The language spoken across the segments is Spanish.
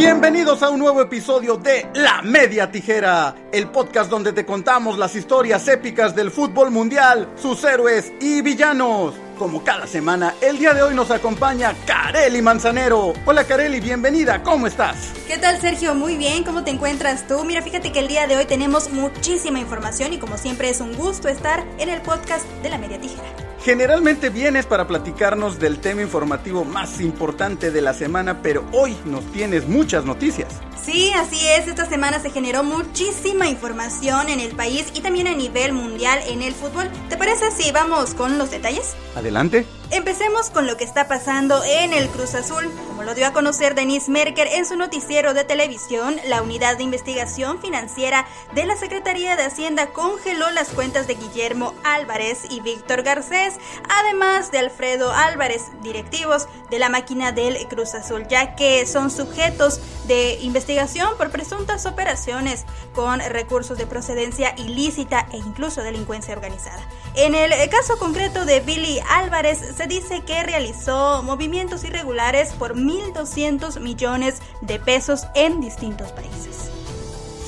Bienvenidos a un nuevo episodio de La Media Tijera, el podcast donde te contamos las historias épicas del fútbol mundial, sus héroes y villanos. Como cada semana, el día de hoy nos acompaña Kareli Manzanero. Hola Kareli, bienvenida, ¿cómo estás? ¿Qué tal Sergio? Muy bien, ¿cómo te encuentras tú? Mira, fíjate que el día de hoy tenemos muchísima información y como siempre es un gusto estar en el podcast de La Media Tijera. Generalmente vienes para platicarnos del tema informativo más importante de la semana, pero hoy nos tienes muchas noticias. Sí, así es. Esta semana se generó muchísima información en el país y también a nivel mundial en el fútbol. ¿Te parece si vamos con los detalles? Adelante. Empecemos con lo que está pasando en el Cruz Azul. Lo dio a conocer Denise Merker en su noticiero de televisión, la unidad de investigación financiera de la Secretaría de Hacienda congeló las cuentas de Guillermo Álvarez y Víctor Garcés, además de Alfredo Álvarez, directivos de la máquina del Cruz Azul, ya que son sujetos de investigación por presuntas operaciones con recursos de procedencia ilícita e incluso delincuencia organizada. En el caso concreto de Billy Álvarez, se dice que realizó movimientos irregulares por 1.200 millones de pesos en distintos países.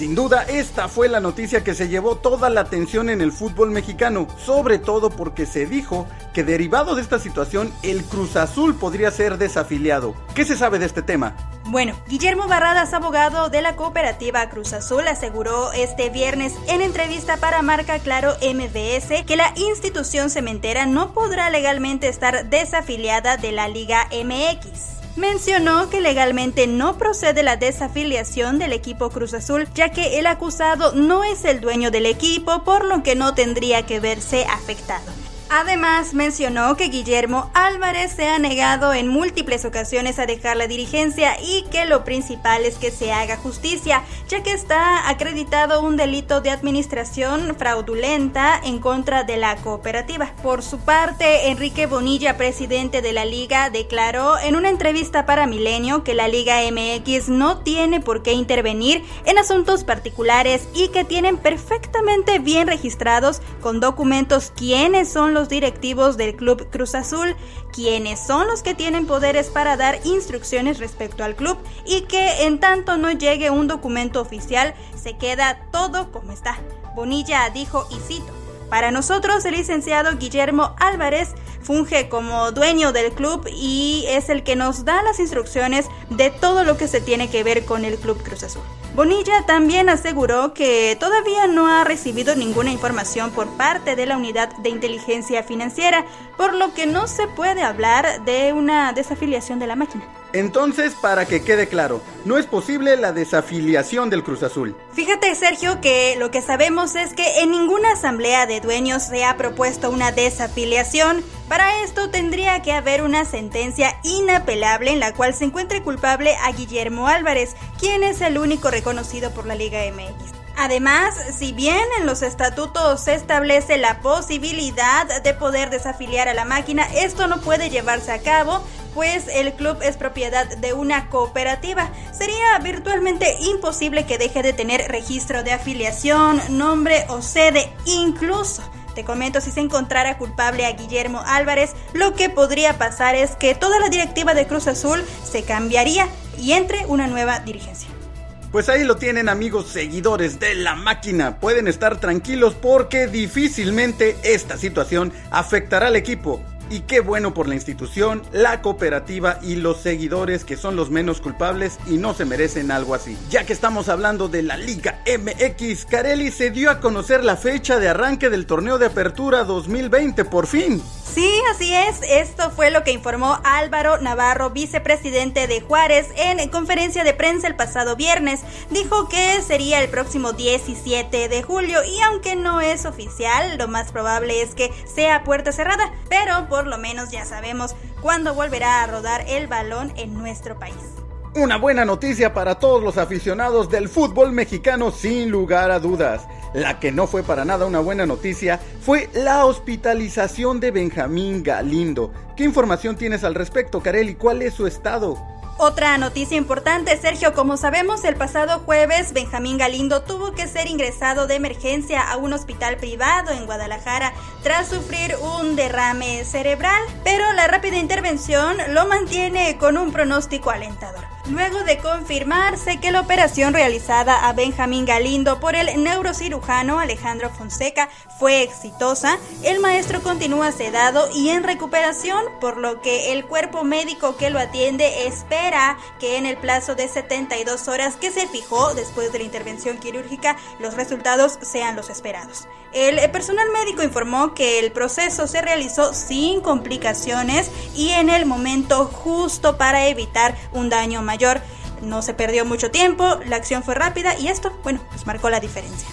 Sin duda, esta fue la noticia que se llevó toda la atención en el fútbol mexicano, sobre todo porque se dijo que derivado de esta situación, el Cruz Azul podría ser desafiliado. ¿Qué se sabe de este tema? Bueno, Guillermo Barradas, abogado de la cooperativa Cruz Azul, aseguró este viernes en entrevista para Marca Claro MBS que la institución cementera no podrá legalmente estar desafiliada de la Liga MX mencionó que legalmente no procede la desafiliación del equipo Cruz Azul, ya que el acusado no es el dueño del equipo, por lo que no tendría que verse afectado. Además, mencionó que Guillermo Álvarez se ha negado en múltiples ocasiones a dejar la dirigencia y que lo principal es que se haga justicia, ya que está acreditado un delito de administración fraudulenta en contra de la cooperativa. Por su parte, Enrique Bonilla, presidente de la liga, declaró en una entrevista para Milenio que la Liga MX no tiene por qué intervenir en asuntos particulares y que tienen perfectamente bien registrados con documentos quiénes son los directivos del Club Cruz Azul, quienes son los que tienen poderes para dar instrucciones respecto al club y que en tanto no llegue un documento oficial se queda todo como está. Bonilla dijo y cito, para nosotros el licenciado Guillermo Álvarez funge como dueño del club y es el que nos da las instrucciones de todo lo que se tiene que ver con el Club Cruz Azul. Bonilla también aseguró que todavía no ha recibido ninguna información por parte de la unidad de inteligencia financiera, por lo que no se puede hablar de una desafiliación de la máquina. Entonces, para que quede claro, no es posible la desafiliación del Cruz Azul. Fíjate, Sergio, que lo que sabemos es que en ninguna asamblea de dueños se ha propuesto una desafiliación. Para esto tendría que haber una sentencia inapelable en la cual se encuentre culpable a Guillermo Álvarez, quien es el único reconocido por la Liga MX. Además, si bien en los estatutos se establece la posibilidad de poder desafiliar a la máquina, esto no puede llevarse a cabo pues el club es propiedad de una cooperativa. Sería virtualmente imposible que deje de tener registro de afiliación, nombre o sede, incluso. Te comento, si se encontrara culpable a Guillermo Álvarez, lo que podría pasar es que toda la directiva de Cruz Azul se cambiaría y entre una nueva dirigencia. Pues ahí lo tienen amigos seguidores de la máquina. Pueden estar tranquilos porque difícilmente esta situación afectará al equipo. Y qué bueno por la institución, la cooperativa y los seguidores que son los menos culpables y no se merecen algo así. Ya que estamos hablando de la Liga MX, Carelli se dio a conocer la fecha de arranque del torneo de apertura 2020 por fin. Sí, así es. Esto fue lo que informó Álvaro Navarro, vicepresidente de Juárez, en conferencia de prensa el pasado viernes. Dijo que sería el próximo 17 de julio y aunque no es oficial, lo más probable es que sea puerta cerrada, pero por lo menos ya sabemos cuándo volverá a rodar el balón en nuestro país. Una buena noticia para todos los aficionados del fútbol mexicano sin lugar a dudas. La que no fue para nada una buena noticia fue la hospitalización de Benjamín Galindo. ¿Qué información tienes al respecto, Kareli? ¿Cuál es su estado? Otra noticia importante, Sergio, como sabemos, el pasado jueves Benjamín Galindo tuvo que ser ingresado de emergencia a un hospital privado en Guadalajara tras sufrir un derrame cerebral, pero la rápida intervención lo mantiene con un pronóstico alentador. Luego de confirmarse que la operación realizada a Benjamín Galindo por el neurocirujano Alejandro Fonseca fue exitosa, el maestro continúa sedado y en recuperación, por lo que el cuerpo médico que lo atiende espera que en el plazo de 72 horas que se fijó después de la intervención quirúrgica los resultados sean los esperados. El personal médico informó que el proceso se realizó sin complicaciones y en el momento justo para evitar un daño mayor mayor. No se perdió mucho tiempo, la acción fue rápida y esto, bueno, pues marcó la diferencia.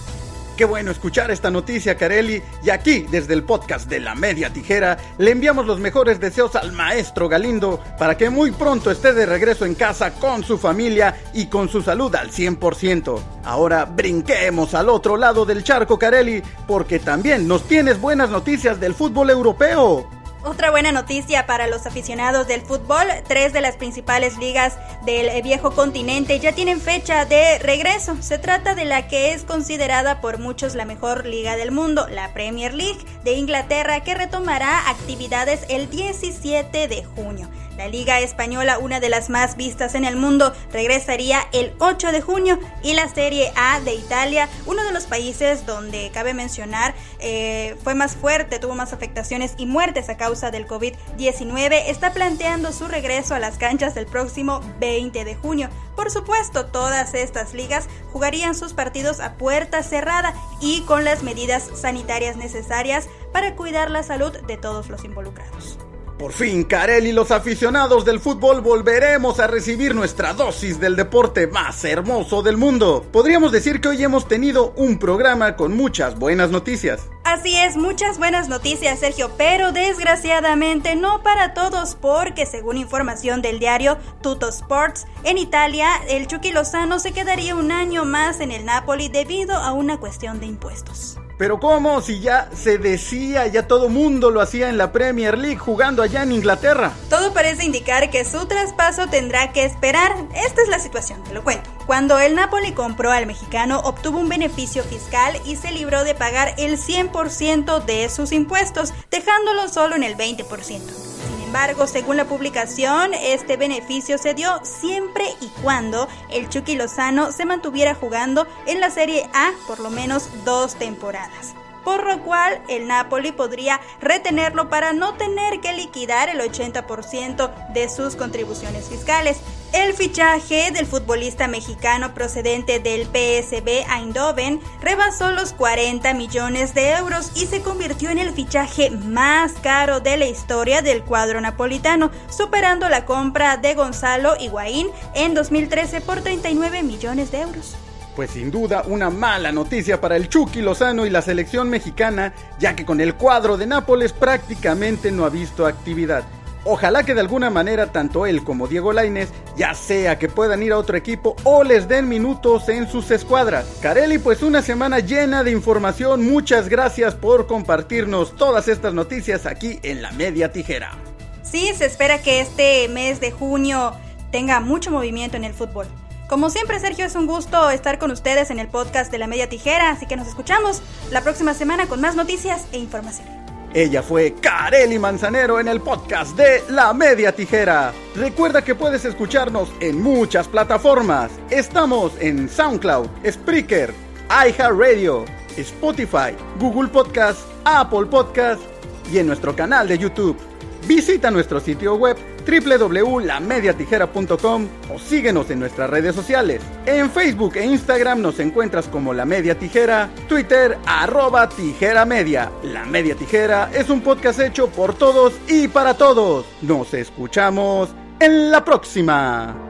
Qué bueno escuchar esta noticia, Carelli. Y aquí, desde el podcast de La Media Tijera, le enviamos los mejores deseos al maestro Galindo para que muy pronto esté de regreso en casa con su familia y con su salud al 100%. Ahora brinquemos al otro lado del charco, Carelli, porque también nos tienes buenas noticias del fútbol europeo. Otra buena noticia para los aficionados del fútbol, tres de las principales ligas del viejo continente ya tienen fecha de regreso. Se trata de la que es considerada por muchos la mejor liga del mundo, la Premier League de Inglaterra, que retomará actividades el 17 de junio. La Liga Española, una de las más vistas en el mundo, regresaría el 8 de junio y la Serie A de Italia, uno de los países donde cabe mencionar eh, fue más fuerte, tuvo más afectaciones y muertes a causa del COVID-19, está planteando su regreso a las canchas del próximo 20 de junio. Por supuesto, todas estas ligas jugarían sus partidos a puerta cerrada y con las medidas sanitarias necesarias para cuidar la salud de todos los involucrados. Por fin, Karel y los aficionados del fútbol volveremos a recibir nuestra dosis del deporte más hermoso del mundo. Podríamos decir que hoy hemos tenido un programa con muchas buenas noticias. Así es, muchas buenas noticias, Sergio, pero desgraciadamente no para todos, porque según información del diario Tutto Sports, en Italia, el Chucky Lozano se quedaría un año más en el Napoli debido a una cuestión de impuestos. Pero ¿cómo? Si ya se decía, ya todo mundo lo hacía en la Premier League jugando allá en Inglaterra. Todo parece indicar que su traspaso tendrá que esperar. Esta es la situación, te lo cuento. Cuando el Napoli compró al mexicano, obtuvo un beneficio fiscal y se libró de pagar el 100% de sus impuestos, dejándolo solo en el 20% embargo, según la publicación, este beneficio se dio siempre y cuando el Chucky Lozano se mantuviera jugando en la Serie A por lo menos dos temporadas por lo cual el Napoli podría retenerlo para no tener que liquidar el 80% de sus contribuciones fiscales. El fichaje del futbolista mexicano procedente del PSB Eindhoven rebasó los 40 millones de euros y se convirtió en el fichaje más caro de la historia del cuadro napolitano, superando la compra de Gonzalo Higuaín en 2013 por 39 millones de euros. Pues sin duda una mala noticia para el Chucky Lozano y la selección mexicana, ya que con el cuadro de Nápoles prácticamente no ha visto actividad. Ojalá que de alguna manera tanto él como Diego Lainez ya sea que puedan ir a otro equipo o les den minutos en sus escuadras. Carelli, pues una semana llena de información. Muchas gracias por compartirnos todas estas noticias aquí en la media tijera. Sí, se espera que este mes de junio tenga mucho movimiento en el fútbol. Como siempre, Sergio, es un gusto estar con ustedes en el podcast de la Media Tijera, así que nos escuchamos la próxima semana con más noticias e información. Ella fue Kareli Manzanero en el podcast de La Media Tijera. Recuerda que puedes escucharnos en muchas plataformas. Estamos en SoundCloud, Spreaker, iHeartRadio, Spotify, Google Podcast, Apple Podcast y en nuestro canal de YouTube. Visita nuestro sitio web www.lamediatijera.com o síguenos en nuestras redes sociales. En Facebook e Instagram nos encuentras como La Media Tijera, Twitter arroba Tijera Media. La Media Tijera es un podcast hecho por todos y para todos. Nos escuchamos en la próxima.